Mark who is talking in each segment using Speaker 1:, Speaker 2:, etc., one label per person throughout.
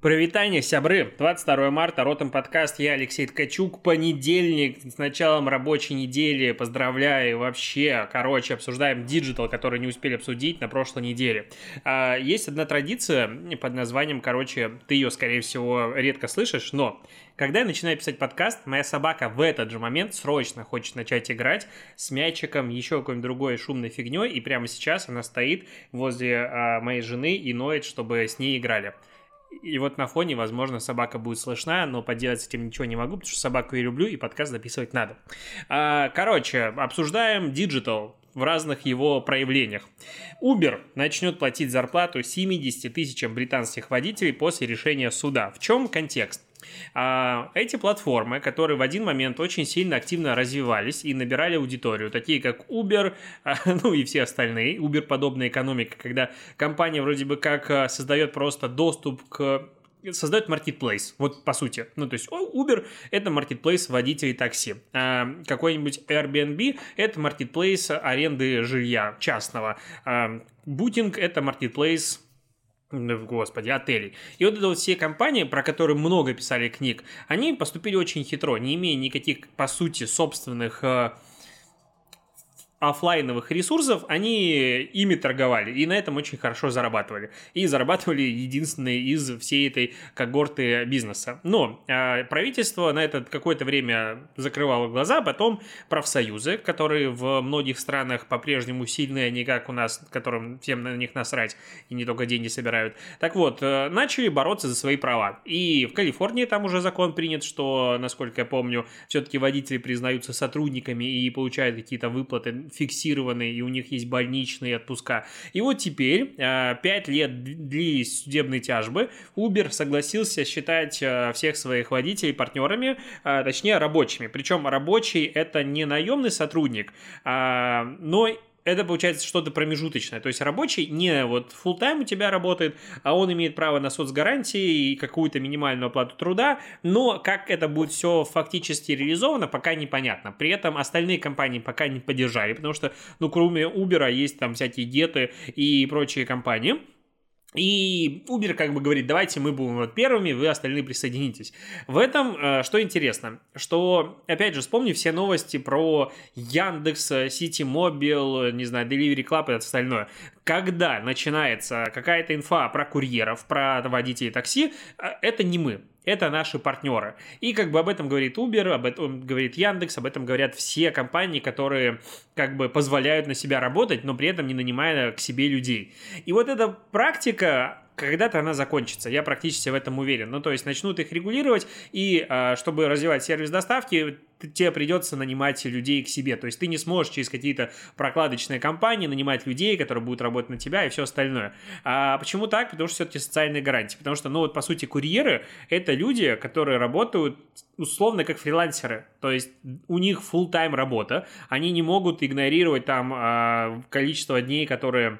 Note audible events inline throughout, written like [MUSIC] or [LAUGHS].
Speaker 1: Прывітанне, сябры. 22 марта, Ротом подкаст, я Алексей Ткачук. Понедельник, с началом рабочей недели. Поздравляю вообще. Короче, обсуждаем digital, который не успели обсудить на прошлой неделе. А, есть одна традиция под названием, короче, ты ее, скорее всего, редко слышишь, но когда я начинаю писать подкаст, моя собака в этот же момент срочно хочет начать играть с мячиком, еще какой-нибудь другой шумной фигней, и прямо сейчас она стоит возле а, моей жены и ноет, чтобы с ней играли. И вот на фоне, возможно, собака будет слышна, но поделать с этим ничего не могу, потому что собаку я люблю, и подкаст записывать надо. А, короче, обсуждаем digital в разных его проявлениях. Uber начнет платить зарплату 70 тысячам британских водителей после решения суда. В чем контекст? А, эти платформы, которые в один момент очень сильно активно развивались и набирали аудиторию, такие как Uber, [LAUGHS] а, ну и все остальные, Uber-подобная экономика, когда компания вроде бы как а, создает просто доступ к создает marketplace, вот по сути. Ну, то есть Uber — это marketplace водителей такси. А какой-нибудь Airbnb — это marketplace аренды жилья частного. А Booking — это marketplace господи, отелей. И вот это вот все компании, про которые много писали книг, они поступили очень хитро, не имея никаких, по сути, собственных э, офлайновых ресурсов, они ими торговали и на этом очень хорошо зарабатывали. И зарабатывали единственные из всей этой когорты бизнеса. Но э, правительство на это какое-то время закрывало глаза, потом профсоюзы, которые в многих странах по-прежнему сильные, а не как у нас, которым всем на них насрать и не только деньги собирают. Так вот, э, начали бороться за свои права. И в Калифорнии там уже закон принят, что, насколько я помню, все-таки водители признаются сотрудниками и получают какие-то выплаты фиксированные, и у них есть больничные отпуска. И вот теперь, 5 а, лет длились судебные тяжбы, Uber согласился считать а, всех своих водителей партнерами, а, точнее рабочими. Причем рабочий это не наемный сотрудник, но это получается что-то промежуточное. То есть рабочий не вот full тайм у тебя работает, а он имеет право на соцгарантии и какую-то минимальную оплату труда, но как это будет все фактически реализовано, пока непонятно. При этом остальные компании пока не поддержали, потому что, ну, кроме Uber есть там всякие геты и прочие компании, и Uber как бы говорит, давайте мы будем вот первыми, вы остальные присоединитесь. В этом э, что интересно, что, опять же, вспомни все новости про Яндекс, City Mobile, не знаю, Delivery Club и остальное. Когда начинается какая-то инфа про курьеров, про водителей такси, э, это не мы это наши партнеры. И как бы об этом говорит Uber, об этом говорит Яндекс, об этом говорят все компании, которые как бы позволяют на себя работать, но при этом не нанимая к себе людей. И вот эта практика когда-то она закончится, я практически в этом уверен. Ну, то есть начнут их регулировать, и а, чтобы развивать сервис доставки, тебе придется нанимать людей к себе. То есть ты не сможешь через какие-то прокладочные компании нанимать людей, которые будут работать на тебя и все остальное. А почему так? Потому что все-таки социальные гарантии. Потому что, ну вот по сути, курьеры — это люди, которые работают условно как фрилансеры. То есть у них full тайм работа, они не могут игнорировать там а, количество дней, которые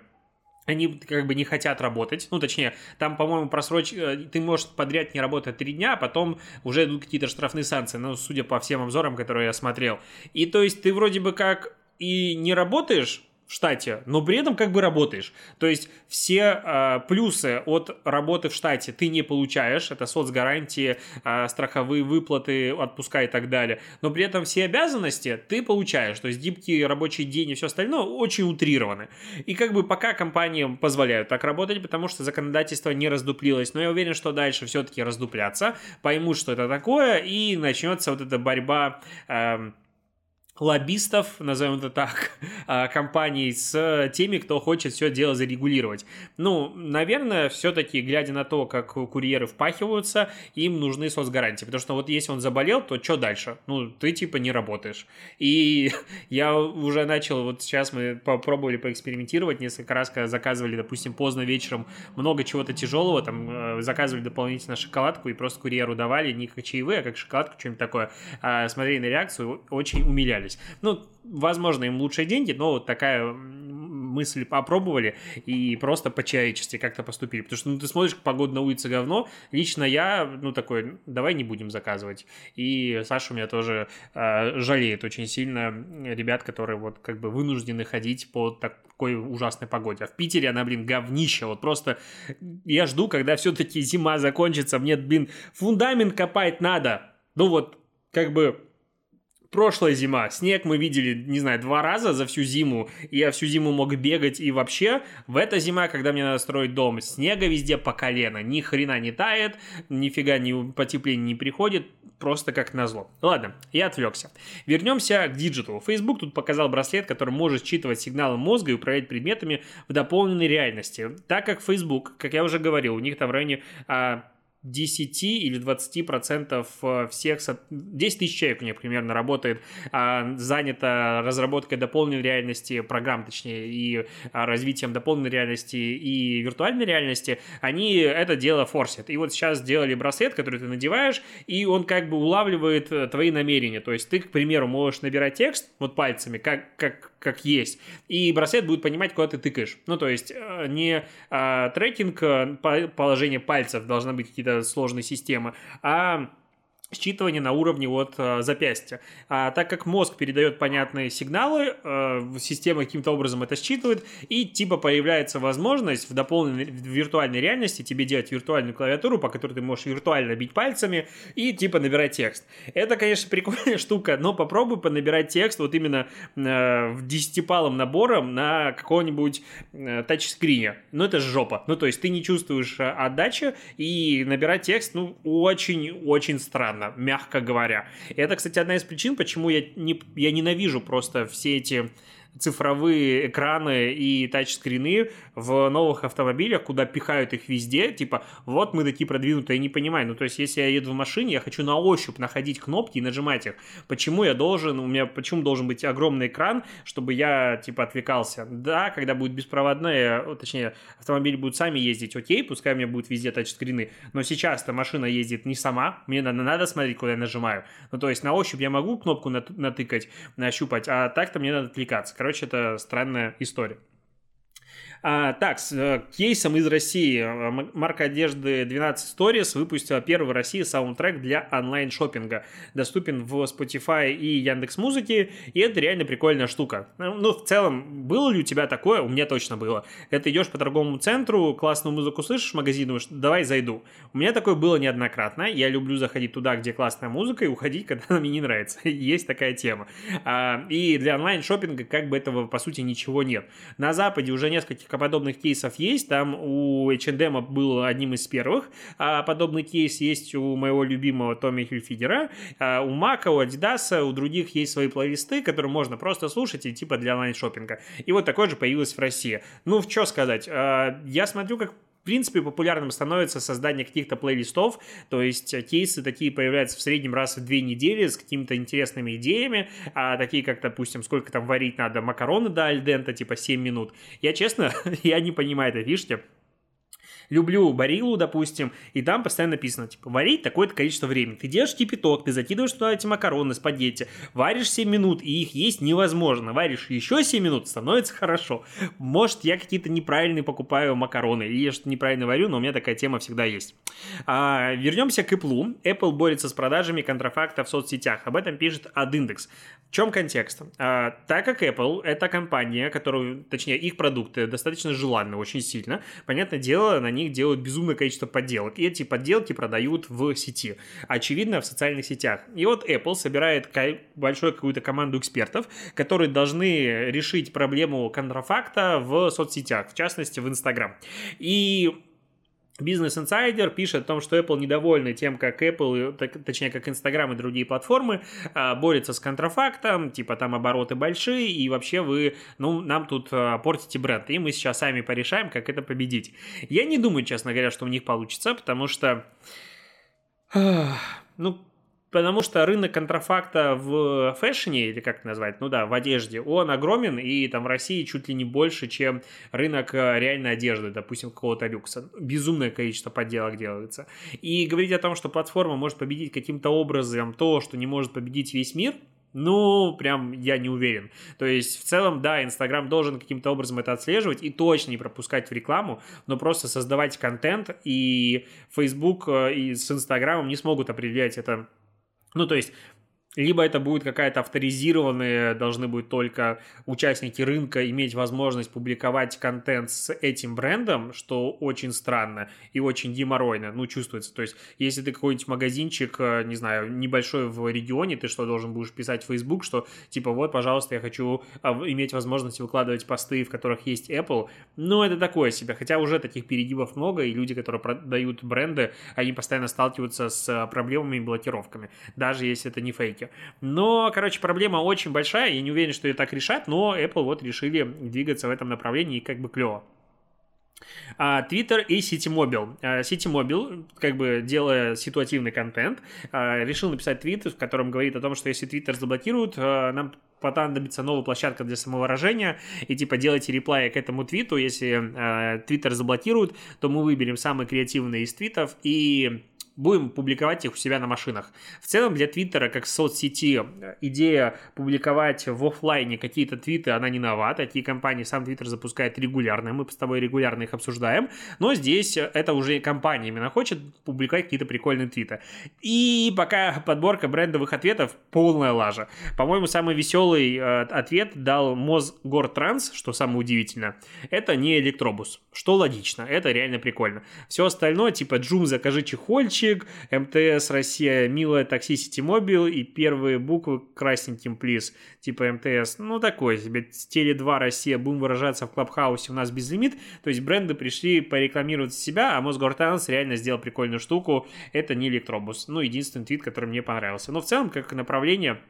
Speaker 1: они как бы не хотят работать. Ну, точнее, там, по-моему, просрочь... Э, ты можешь подряд не работать три дня, а потом уже идут какие-то штрафные санкции, ну, судя по всем обзорам, которые я смотрел. И то есть ты вроде бы как и не работаешь, в штате, но при этом как бы работаешь. То есть все э, плюсы от работы в штате ты не получаешь, это соцгарантии, э, страховые выплаты, отпуска и так далее, но при этом все обязанности ты получаешь, то есть гибкий рабочий день и все остальное очень утрированы. И как бы пока компаниям позволяют так работать, потому что законодательство не раздуплилось, но я уверен, что дальше все-таки раздуплятся, поймут, что это такое, и начнется вот эта борьба э, лоббистов, назовем это так, [LAUGHS] а, компаний с теми, кто хочет все дело зарегулировать. Ну, наверное, все-таки, глядя на то, как курьеры впахиваются, им нужны соцгарантии, потому что вот если он заболел, то что дальше? Ну, ты типа не работаешь. И [LAUGHS] я уже начал, вот сейчас мы попробовали поэкспериментировать, несколько раз, когда заказывали, допустим, поздно вечером много чего-то тяжелого, там, э, заказывали дополнительно шоколадку и просто курьеру давали, не как чаевые, а как шоколадку, что-нибудь такое, а смотрели на реакцию, очень умилялись. Ну, возможно, им лучшие деньги, но вот такая мысль попробовали и просто по-человечески как-то поступили. Потому что ну, ты смотришь, погода на улице говно. Лично я, ну, такой, давай не будем заказывать. И Саша у меня тоже э, жалеет очень сильно ребят, которые вот как бы вынуждены ходить по такой ужасной погоде. А в Питере она, блин, говнище. Вот просто я жду, когда все-таки зима закончится. Мне, блин, фундамент копать надо. Ну вот, как бы прошлая зима, снег мы видели, не знаю, два раза за всю зиму, и я всю зиму мог бегать, и вообще в эта зима, когда мне надо строить дом, снега везде по колено, ни хрена не тает, нифига ни потепление не приходит, просто как назло. Ладно, я отвлекся. Вернемся к диджиталу. Facebook тут показал браслет, который может считывать сигналы мозга и управлять предметами в дополненной реальности. Так как Facebook, как я уже говорил, у них там в районе а, 10 или 20 процентов э, всех, 10 тысяч человек у них примерно работает, а, занято разработкой дополненной реальности, программ точнее, и а, развитием дополненной реальности и виртуальной реальности, они это дело форсят. И вот сейчас сделали браслет, который ты надеваешь, и он как бы улавливает э, твои намерения. То есть ты, к примеру, можешь набирать текст вот пальцами, как, как как есть. И браслет будет понимать, куда ты тыкаешь. Ну, то есть э, не а, трекинг э, положения пальцев должна быть какие-то сложные системы, а считывание на уровне вот э, запястья. А так как мозг передает понятные сигналы, э, система каким-то образом это считывает, и типа появляется возможность в дополненной в виртуальной реальности тебе делать виртуальную клавиатуру, по которой ты можешь виртуально бить пальцами и типа набирать текст. Это, конечно, [LAUGHS] прикольная штука, но попробуй понабирать текст вот именно э, десятипалом набором на какого-нибудь э, тачскрине. Ну, это жопа. Ну, то есть ты не чувствуешь э, отдачи, и набирать текст, ну, очень-очень странно странно, мягко говоря. И это, кстати, одна из причин, почему я, не, я ненавижу просто все эти цифровые экраны и тачскрины в новых автомобилях, куда пихают их везде, типа, вот мы такие продвинутые, я не понимаю, ну, то есть, если я еду в машине, я хочу на ощупь находить кнопки и нажимать их, почему я должен, у меня, почему должен быть огромный экран, чтобы я, типа, отвлекался? Да, когда будет беспроводная, точнее, автомобили будут сами ездить, окей, пускай у меня будет везде тачскрины, но сейчас-то машина ездит не сама, мне надо, надо смотреть, куда я нажимаю, ну, то есть, на ощупь я могу кнопку натыкать, нащупать, а так-то мне надо отвлекаться, короче, это странная история. А, так, с э, кейсом из России. Марка одежды 12 Stories выпустила первый в России саундтрек для онлайн-шоппинга. Доступен в Spotify и Яндекс Музыки, и это реально прикольная штука. Ну, ну, в целом, было ли у тебя такое? У меня точно было. Это идешь по торговому центру, классную музыку слышишь в магазине, давай зайду. У меня такое было неоднократно. Я люблю заходить туда, где классная музыка, и уходить, [LAUGHS] когда она мне не нравится. Есть такая тема. А, и для онлайн-шоппинга как бы этого, по сути, ничего нет. На Западе уже несколько подобных кейсов есть. Там у H&M был одним из первых. А подобный кейс есть у моего любимого Томми Хильфигера. А у Мака, у Adidas, у других есть свои плейлисты, которые можно просто слушать и типа для онлайн-шоппинга. И вот такой же появилось в России. Ну, что сказать. А, я смотрю, как в принципе, популярным становится создание каких-то плейлистов, то есть э, кейсы такие появляются в среднем раз в две недели с какими-то интересными идеями, а такие как, допустим, сколько там варить надо макароны до альдента, типа 7 минут. Я, честно, [LAUGHS] я не понимаю этой фишки, люблю Барилу, допустим, и там постоянно написано, типа, варить такое-то количество времени. Ты делаешь кипяток, ты закидываешь туда эти макароны, спагетти, варишь 7 минут, и их есть невозможно. Варишь еще 7 минут, становится хорошо. Может, я какие-то неправильные покупаю макароны, или я что-то неправильно варю, но у меня такая тема всегда есть. А, вернемся к Apple. Apple борется с продажами контрафакта в соцсетях. Об этом пишет Адиндекс. В чем контекст? А, так как Apple — это компания, которую, точнее, их продукты достаточно желанны очень сильно, понятное дело, на них них делают безумное количество подделок. И эти подделки продают в сети. Очевидно, в социальных сетях. И вот Apple собирает большую какую-то команду экспертов, которые должны решить проблему контрафакта в соцсетях, в частности, в Instagram. И Бизнес Insider пишет о том, что Apple недовольны тем, как Apple, точнее, как Instagram и другие платформы а, борются с контрафактом, типа там обороты большие, и вообще вы, ну, нам тут а, портите бренд, и мы сейчас сами порешаем, как это победить. Я не думаю, честно говоря, что у них получится, потому что, ну, Потому что рынок контрафакта в фэшне, или как это назвать, ну да, в одежде, он огромен, и там в России чуть ли не больше, чем рынок э, реальной одежды, допустим, какого-то люкса. Безумное количество подделок делается. И говорить о том, что платформа может победить каким-то образом то, что не может победить весь мир – Ну, прям я не уверен. То есть, в целом, да, Инстаграм должен каким-то образом это отслеживать и точно не пропускать в рекламу, но просто создавать контент, и Facebook э, и с Инстаграмом не смогут определять это ну, то есть либо это будет какая-то авторизированная, должны быть только участники рынка иметь возможность публиковать контент с этим брендом, что очень странно и очень геморройно, ну, чувствуется. То есть, если ты какой-нибудь магазинчик, э, не знаю, небольшой в регионе, ты что, должен будешь писать в Facebook, что, типа, вот, пожалуйста, я хочу а, иметь возможность выкладывать посты, в которых есть Apple. Ну, это такое себе. Хотя уже таких перегибов много, и люди, которые продают бренды, они постоянно сталкиваются с проблемами и блокировками, даже если это не фейк рынке. Но, короче, проблема очень большая, я не уверен, что ее так решат, но Apple вот решили двигаться в этом направлении, и как бы клево. А, Twitter и Citymobile. А, Citymobile, как бы делая ситуативный контент, а, решил написать твит, в котором говорит о том, что если Twitter заблокируют, нам понадобится новая площадка для самовыражения, и типа делайте реплай к этому твиту, если Twitter заблокируют, то мы выберем самые креативные из твитов и будем публиковать их у себя на машинах. В целом для Твиттера, как соцсети, идея публиковать в офлайне какие-то твиты, она не нова. Такие компании сам Твиттер запускает регулярно, мы с тобой регулярно их обсуждаем. Но здесь это уже компания именно хочет публиковать какие-то прикольные твиты. И пока подборка брендовых ответов полная лажа. По-моему, самый веселый э, ответ дал Мосгортранс, что самое удивительное. Это не электробус, что логично, это реально прикольно. Все остальное, типа Джум, закажи чехольчик, мальчик, МТС Россия, милая такси Ситимобил и первые буквы красненьким плиз, типа МТС. Ну, такой себе. Теле 2 Россия, будем выражаться в Клабхаусе, у нас безлимит. То есть бренды пришли порекламировать себя, а Мосгортранс реально сделал прикольную штуку. Это не электробус. Ну, единственный твит, который мне понравился. Но в целом, как направление,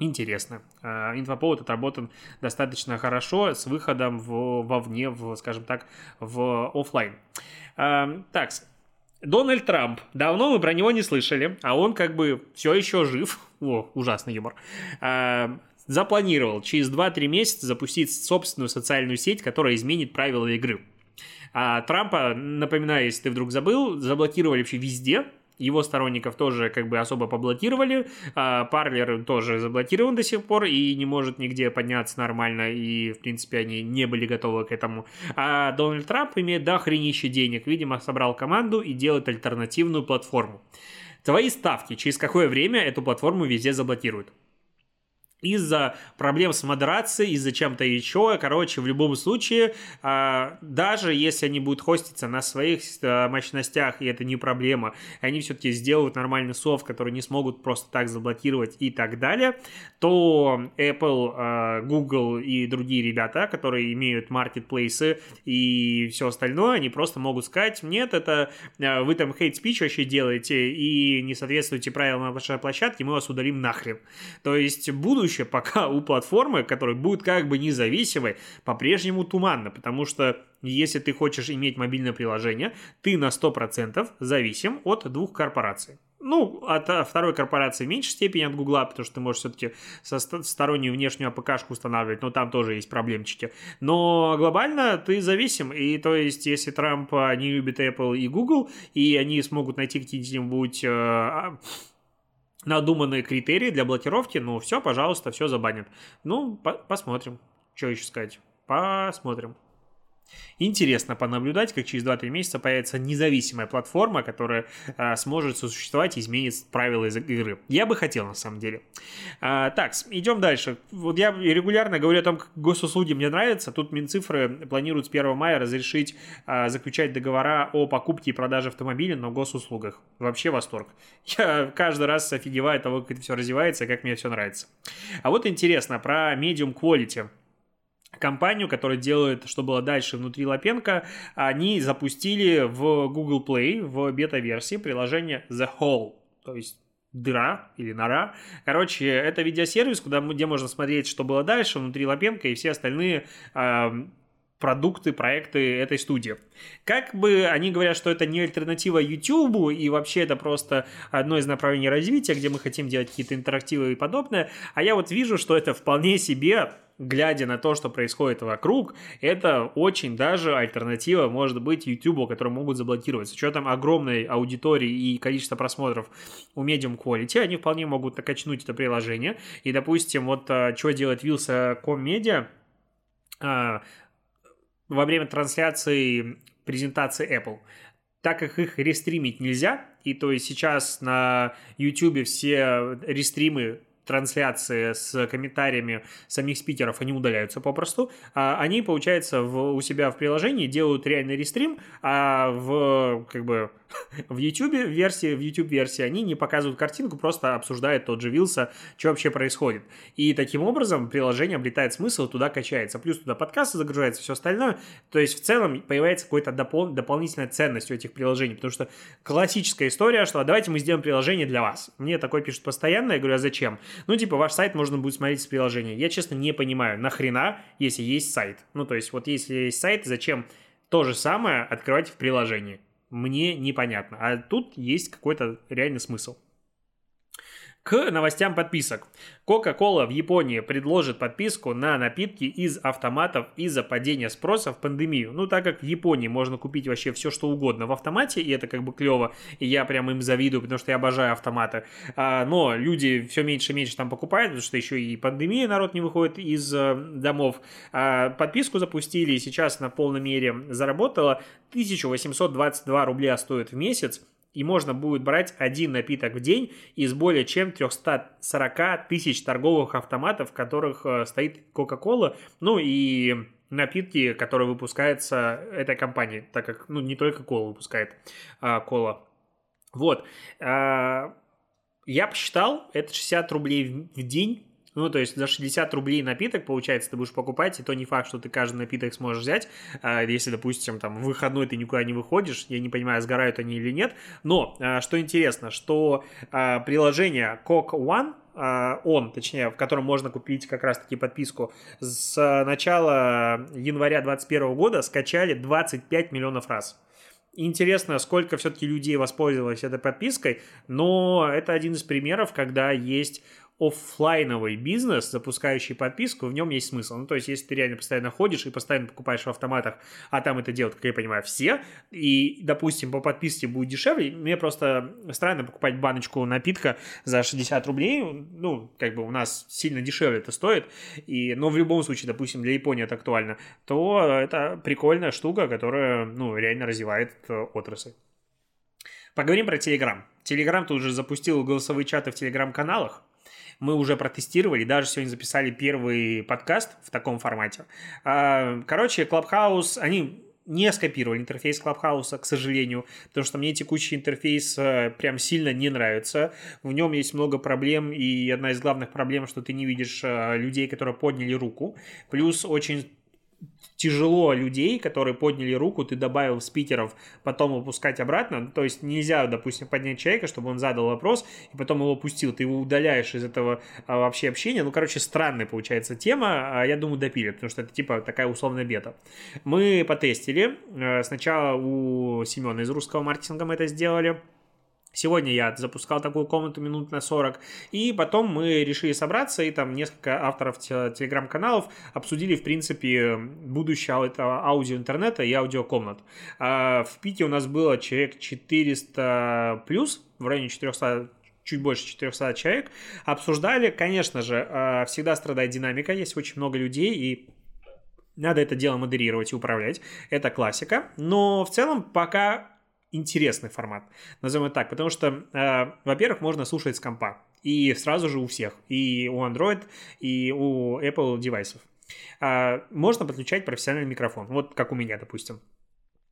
Speaker 1: Интересно. А, инфоповод отработан достаточно хорошо с выходом в, вовне, в, скажем так, в офлайн. Так, Дональд Трамп. Давно мы про него не слышали, а он как бы все еще жив. О, ужасный юмор. А, запланировал через 2-3 месяца запустить собственную социальную сеть, которая изменит правила игры. А Трампа, напоминаю, если ты вдруг забыл, заблокировали вообще везде, его сторонников тоже как бы особо поблокировали. А Парлер тоже заблокирован до сих пор и не может нигде подняться нормально, и, в принципе, они не были готовы к этому. А Дональд Трамп имеет дохренище денег, видимо, собрал команду и делает альтернативную платформу. Твои ставки, через какое время эту платформу везде заблокируют? Из-за проблем с модерацией, из-за чем-то еще. Короче, в любом случае, а, даже если они будут хоститься на своих а, мощностях, и это не проблема, они все-таки сделают нормальный софт, который не смогут просто так заблокировать и так далее, то Apple, а, Google и другие ребята, которые имеют маркетплейсы и все остальное, они просто могут сказать, нет, это вы там hate speech вообще делаете и не соответствуете правилам вашей площадки, мы вас удалим нахрен. То есть будущее будущее пока у платформы, которая будет как бы независимой, по-прежнему туманно, потому что если ты хочешь иметь мобильное приложение, ты на 100% зависим от двух корпораций. Ну, от второй корпорации в меньшей степени от Гугла, потому что ты можешь все-таки со стороннюю внешнюю АПКшку устанавливать, но там тоже есть проблемчики. Но глобально ты зависим, и то есть если Трамп не любит Apple и Google, и они смогут найти какие-нибудь э, а, надуманные критерии для блокировки, ну все, пожалуйста, все забанят. Ну, по посмотрим. Что еще сказать? Посмотрим. Интересно понаблюдать, как через 2-3 месяца появится независимая платформа, которая а, сможет существовать и изменит правила игры. Я бы хотел, на самом деле. А, так, идем дальше. Вот я регулярно говорю о том, как госуслуги мне нравятся. Тут Минцифры планируют с 1 мая разрешить а, заключать договора о покупке и продаже автомобиля на госуслугах. Вообще восторг. Я каждый раз офигеваю от того, как это все развивается, как мне все нравится. А вот интересно про Medium Quality компанию, которая делает, что было дальше внутри Лапенко, они запустили в Google Play, в бета-версии приложение The Hole, то есть дыра или нора. Короче, это видеосервис, куда, где можно смотреть, что было дальше внутри Лапенко и все остальные э, продукты, проекты этой студии. Как бы они говорят, что это не альтернатива YouTube, и вообще это просто одно из направлений развития, где мы хотим делать какие-то интерактивы и подобное, а я вот вижу, что это вполне себе глядя на то, что происходит вокруг, это очень даже альтернатива может быть YouTube, который могут заблокировать. С учетом огромной аудитории и количества просмотров у Medium Quality, они вполне могут накачнуть это приложение. И, допустим, вот а, что делает Вилса.com Media, а, во время трансляции презентации Apple. Так как их рестримить нельзя, и то есть сейчас на YouTube все рестримы трансляции с комментариями самих спикеров, они удаляются попросту. А они, получается, в, у себя в приложении делают реальный рестрим, а в, как бы, в YouTube версии, в YouTube версии они не показывают картинку, просто обсуждают тот же Вилса, что вообще происходит. И таким образом приложение обретает смысл, туда качается. Плюс туда подкасты загружаются, все остальное. То есть в целом появляется какая-то допол- дополнительная ценность у этих приложений, потому что классическая история, что «А давайте мы сделаем приложение для вас. Мне такое пишут постоянно, я говорю, а зачем? Ну, типа, ваш сайт можно будет смотреть с приложения. Я, честно, не понимаю, нахрена, если есть сайт. Ну, то есть, вот если есть сайт, зачем то же самое открывать в приложении? Мне непонятно. А тут есть какой-то реальный смысл. К новостям подписок. Coca-Cola в Японии предложит подписку на напитки из автоматов из-за падения спроса в пандемию. Ну, так как в Японии можно купить вообще все, что угодно в автомате, и это как бы клево, и я прям им завидую, потому что я обожаю автоматы. А, но люди все меньше и меньше там покупают, потому что еще и пандемия, народ не выходит из э, домов. А, подписку запустили, и сейчас на полной мере заработала. 1822 рубля стоит в месяц и можно будет брать один напиток в день из более чем 340 тысяч торговых автоматов, в которых э, стоит Coca-Cola, ну и напитки, которые выпускаются этой компанией, так как, ну, не только кола выпускает, а кола. Вот. А, я посчитал, это 60 рублей в день ну, то есть за 60 рублей напиток, получается, ты будешь покупать, и то не факт, что ты каждый напиток сможешь взять, а, если, допустим, там, в выходной ты никуда не выходишь, я не понимаю, сгорают они или нет, но, а, что интересно, что а, приложение Coke One, он, точнее, в котором можно купить как раз-таки подписку, с начала января 2021 года скачали 25 миллионов раз. Интересно, сколько все-таки людей воспользовалось этой подпиской, но это один из примеров, когда есть офлайновый бизнес, запускающий подписку, в нем есть смысл. Ну, то есть, если ты реально постоянно ходишь и постоянно покупаешь в автоматах, а там это делают, как я понимаю, все, и, допустим, по подписке будет дешевле, мне просто странно покупать баночку напитка за 60 рублей, ну, как бы у нас сильно дешевле это стоит, и, но в любом случае, допустим, для Японии это актуально, то это прикольная штука, которая, ну, реально развивает э, отрасль. Поговорим про Телеграм. Телеграм тут уже запустил голосовые чаты в Телеграм-каналах мы уже протестировали, даже сегодня записали первый подкаст в таком формате. А, короче, Clubhouse, они не скопировали интерфейс Клабхауса, к сожалению, потому что мне текущий интерфейс э, прям сильно не нравится. В нем есть много проблем, и одна из главных проблем, что ты не видишь э, людей, которые подняли руку. Плюс очень тяжело людей, которые подняли руку, ты добавил спикеров, потом выпускать обратно. То есть нельзя, допустим, поднять человека, чтобы он задал вопрос, и потом его пустил. Ты его удаляешь из этого а, вообще общения. Ну, короче, странная получается тема. А я думаю, допилят, потому что это типа такая условная бета. Мы потестили. Э, сначала у Семена из русского маркетинга мы это сделали. Сегодня я запускал такую комнату минут на 40, и потом мы решили собраться, и там несколько авторов телеграм-каналов обсудили, в принципе, будущее этого аудио-интернета и аудиокомнат. А в пике у нас было человек 400 плюс, в районе 400 чуть больше 400 человек, обсуждали, конечно же, а, всегда страдает динамика, есть очень много людей, и надо это дело модерировать и управлять, это классика, но в целом пока интересный формат, назовем это так, потому что, э, во-первых, можно слушать с компа, и сразу же у всех, и у Android, и у Apple девайсов. Э, можно подключать профессиональный микрофон, вот как у меня, допустим.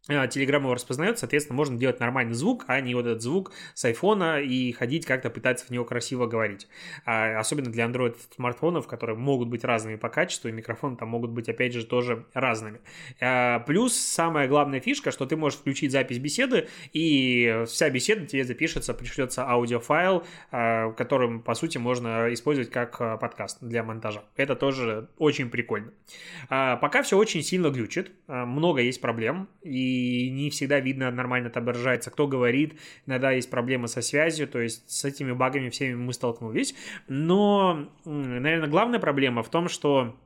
Speaker 1: Telegram его распознает, соответственно, можно делать нормальный звук, а не вот этот звук с айфона и ходить как-то пытаться в него красиво говорить. А, особенно для Android смартфонов, которые могут быть разными по качеству, и микрофоны там могут быть, опять же, тоже разными. А, плюс самая главная фишка, что ты можешь включить запись беседы, и вся беседа тебе запишется, пришлется аудиофайл, а, которым, по сути, можно использовать как подкаст для монтажа. Это тоже очень прикольно. Пока все очень сильно глючит, много есть проблем, и и не всегда видно, нормально отображается, кто говорит, иногда есть проблемы со связью, то есть с этими багами всеми мы столкнулись. Но, наверное, главная проблема в том, что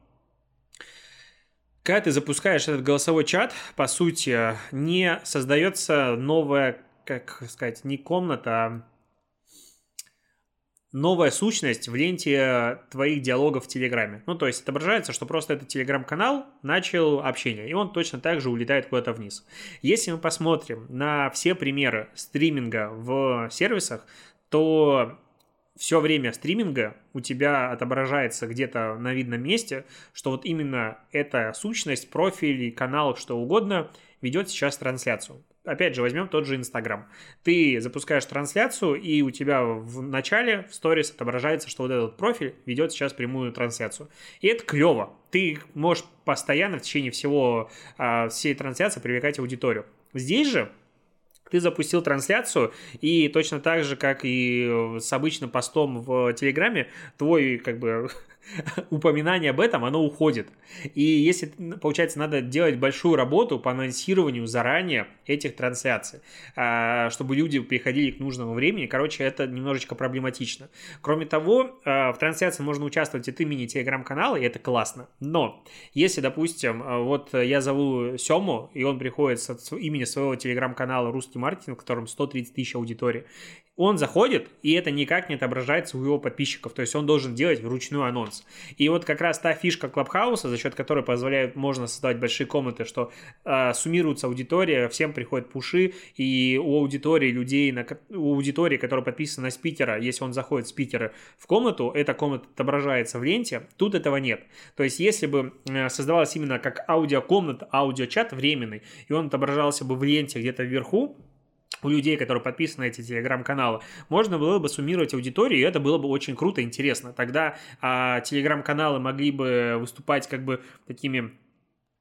Speaker 1: когда ты запускаешь этот голосовой чат, по сути, не создается новая, как сказать, не комната, а новая сущность в ленте твоих диалогов в Телеграме. Ну, то есть отображается, что просто этот Телеграм-канал начал общение, и он точно так же улетает куда-то вниз. Если мы посмотрим на все примеры стриминга в сервисах, то все время стриминга у тебя отображается где-то на видном месте, что вот именно эта сущность, профиль, канал, что угодно ведет сейчас трансляцию. Опять же, возьмем тот же Инстаграм. Ты запускаешь трансляцию, и у тебя в начале в сторис отображается, что вот этот профиль ведет сейчас прямую трансляцию. И это клево. Ты можешь постоянно в течение всего а, всей трансляции привлекать аудиторию. Здесь же ты запустил трансляцию, и точно так же, как и с обычным постом в Телеграме, твой, как бы, [LAUGHS] [LAUGHS] упоминание об этом, оно уходит. И если, получается, надо делать большую работу по анонсированию заранее этих трансляций, а, чтобы люди приходили к нужному времени, короче, это немножечко проблематично. Кроме того, а, в трансляции можно участвовать от имени телеграм-канала, и это классно. Но если, допустим, а, вот я зову Сему, и он приходит с имени своего телеграм-канала «Русский маркетинг», в котором 130 тысяч аудитории, он заходит, и это никак не отображается у его подписчиков, то есть он должен делать вручную анонс. И вот как раз та фишка Клабхауса, за счет которой позволяет, можно создавать большие комнаты, что э, суммируется аудитория, всем приходят пуши, и у аудитории людей, на, у аудитории, которая подписана на спикера, если он заходит спикера в комнату, эта комната отображается в ленте, тут этого нет. То есть если бы э, создавалась именно как аудиокомната, аудиочат временный, и он отображался бы в ленте где-то вверху, у людей, которые подписаны на эти телеграм-каналы, можно было бы суммировать аудиторию, и это было бы очень круто, интересно. Тогда а, телеграм-каналы могли бы выступать как бы такими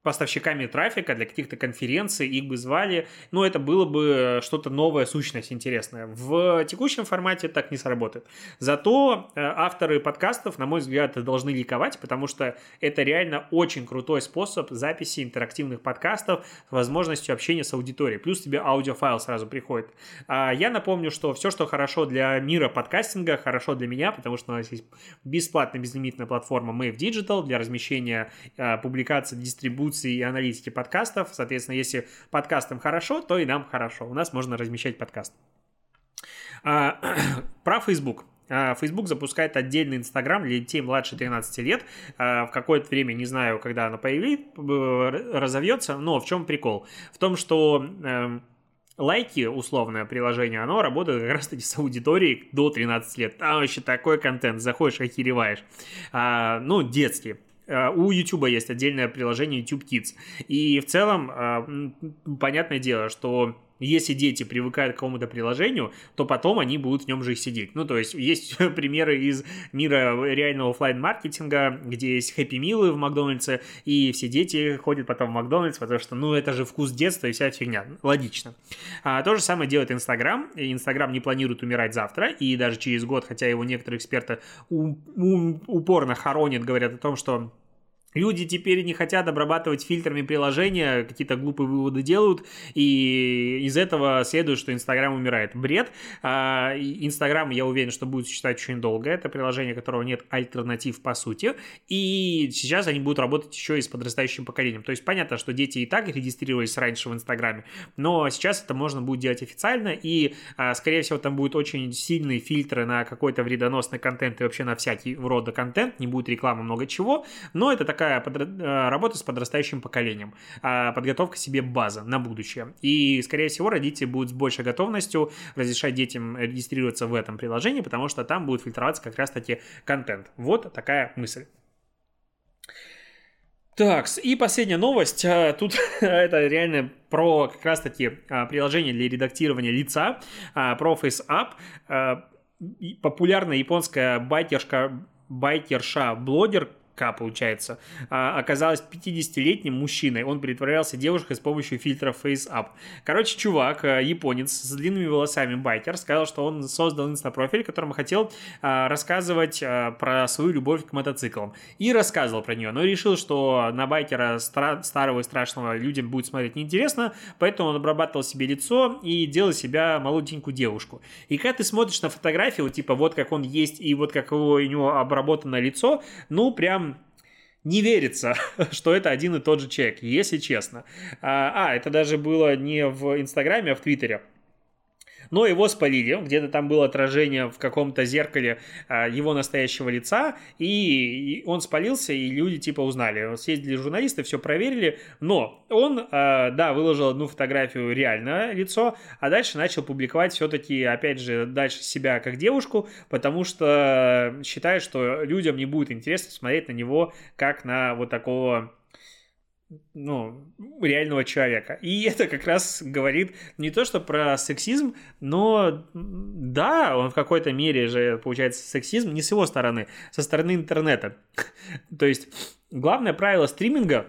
Speaker 1: поставщиками трафика для каких-то конференций, их бы звали, но это было бы что-то новое, сущность интересная. В текущем формате так не сработает. Зато э, авторы подкастов, на мой взгляд, должны ликовать, потому что это реально очень крутой способ записи интерактивных подкастов с возможностью общения с аудиторией. Плюс тебе аудиофайл сразу приходит. А я напомню, что все, что хорошо для мира подкастинга, хорошо для меня, потому что у нас есть бесплатная безлимитная платформа Mave Digital для размещения э, публикаций, дистрибуции функции и аналитики подкастов. Соответственно, если подкастам хорошо, то и нам хорошо. У нас можно размещать подкаст. А, [CLEARS THROAT] про Facebook. А, Facebook запускает отдельный Инстаграм для детей младше 13 лет. А, в какое-то время, не знаю, когда оно появится, разовьется, но в чем прикол? В том, что эм, лайки, условное приложение, оно работает как раз-таки с аудиторией до 13 лет. Там вообще такой контент, заходишь, охереваешь. А, ну, детский. Э, у YouTube есть отдельное приложение YouTube Kids. И в целом, э, понятное дело, что если дети привыкают к какому-то приложению, то потом они будут в нем же и сидеть. Ну, то есть, есть [LAUGHS] примеры из мира реального офлайн маркетинга где есть хэппи милы в Макдональдсе, и все дети ходят потом в Макдональдс, потому что, ну, это же вкус детства и вся фигня. Логично. А, то же самое делает Инстаграм. Инстаграм не планирует умирать завтра, и даже через год, хотя его некоторые эксперты упорно хоронят, говорят о том, что Люди теперь не хотят обрабатывать фильтрами приложения, какие-то глупые выводы делают, и из этого следует, что Инстаграм умирает. Бред. А, Инстаграм, я уверен, что будет считать очень долго. Это приложение, которого нет альтернатив по сути. И сейчас они будут работать еще и с подрастающим поколением. То есть понятно, что дети и так регистрировались раньше в Инстаграме, но сейчас это можно будет делать официально, и, а, скорее всего, там будут очень сильные фильтры на какой-то вредоносный контент и вообще на всякий рода контент, не будет рекламы, много чего, но это такая такая подра... Э, работа с подрастающим поколением, а, подготовка себе база на будущее. И, скорее всего, родители будут с большей готовностью разрешать детям регистрироваться в этом приложении, потому что там будет фильтроваться как раз-таки контент. Вот такая мысль. Так, и последняя новость. А, тут [LAUGHS] это реально про как раз-таки а, приложение для редактирования лица, про FaceApp. Популярная японская байкершка, байкерша-блогер к, получается, а, оказалась 50-летним мужчиной. Он притворялся девушкой с помощью фильтра Face Up. Короче, чувак, э, японец с длинными волосами, байкер, сказал, что он создал инстапрофиль, которым хотел а, рассказывать а, про свою любовь к мотоциклам. И рассказывал про нее, но решил, что на байкера стра- старого и страшного людям будет смотреть неинтересно, поэтому он обрабатывал себе лицо и делал себя молоденькую девушку. И когда ты смотришь на фотографию, типа вот как он есть и вот как у него обработано лицо, ну прям не верится, [LAUGHS] что это один и тот же человек, если честно. А, а это даже было не в Инстаграме, а в Твиттере но его спалили, где-то там было отражение в каком-то зеркале а, его настоящего лица, и он спалился, и люди типа узнали. Съездили журналисты, все проверили, но он, а, да, выложил одну фотографию реальное лицо, а дальше начал публиковать все-таки, опять же, дальше себя как девушку, потому что считает, что людям не будет интересно смотреть на него как на вот такого ну, реального человека. И это как раз говорит не то, что про сексизм, но да, он в какой-то мере же получается сексизм не с его стороны, со стороны интернета. [LAUGHS] то есть главное правило стриминга,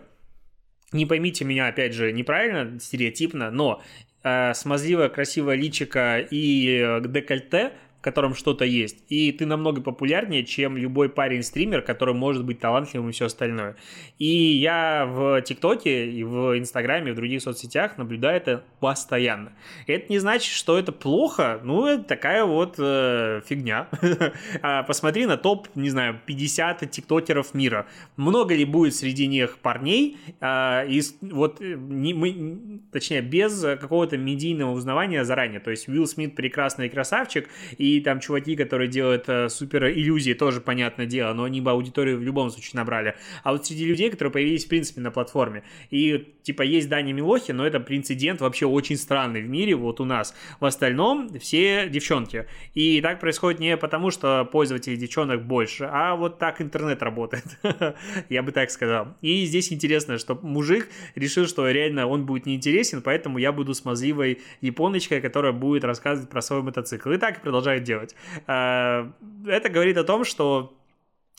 Speaker 1: не поймите меня опять же неправильно, стереотипно, но э, смазливое красивое личико и э, декольте – котором что-то есть. И ты намного популярнее, чем любой парень-стример, который может быть талантливым и все остальное. И я в ТикТоке и в Инстаграме, и в других соцсетях наблюдаю это постоянно. Это не значит, что это плохо, ну, это такая вот э, фигня. [LAUGHS] А посмотри на топ, не знаю, 50 тиктокеров мира. Много ли будет среди них парней, э, из, вот, не, мы, точнее, без какого-то медийного узнавания заранее. То есть Уилл Смит прекрасный красавчик, и там чуваки, которые делают э, супер иллюзии, тоже понятное дело, но они бы аудиторию в любом случае набрали. А вот среди людей, которые появились в принципе на платформе, и типа есть Даня Милохи, но это прецедент вообще очень странный в мире, вот у нас. В остальном все девчонки. И так происходит не потому, что пользователей девчонок больше, а вот так интернет работает. [LAUGHS] Я бы так сказал. И здесь интересно, что мужик решил, что реально он будет неинтересен, поэтому я буду смазливой японочкой, которая будет рассказывать про свой мотоцикл. И так продолжает делать. А, это говорит о том, что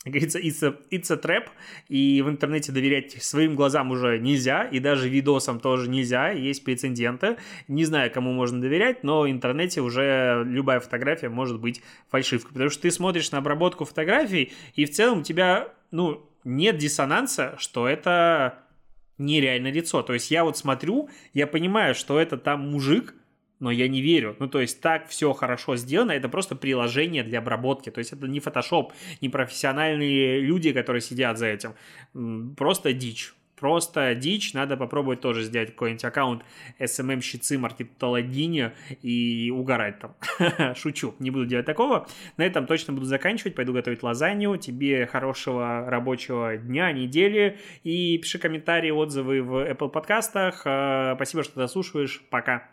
Speaker 1: как говорится, it's a, it's a trap, и в интернете доверять своим глазам уже нельзя, и даже видосам тоже нельзя, есть прецеденты. Не знаю, кому можно доверять, но в интернете уже любая фотография может быть фальшивкой, потому что ты смотришь на обработку фотографий, и в целом у тебя, ну, нет диссонанса, что это нереальное лицо. То есть я вот смотрю, я понимаю, что это там мужик, но я не верю. Ну, то есть так все хорошо сделано, это просто приложение для обработки. То есть это не фотошоп, не профессиональные люди, которые сидят за этим. Просто дичь. Просто дичь, надо попробовать тоже сделать какой-нибудь аккаунт SMM-щицы маркетологини и угорать там. [LAUGHS] Шучу, не буду делать такого. На этом точно буду заканчивать, пойду готовить лазанью. Тебе хорошего рабочего дня, недели и пиши комментарии, отзывы в Apple подкастах. Спасибо, что дослушиваешь. Пока.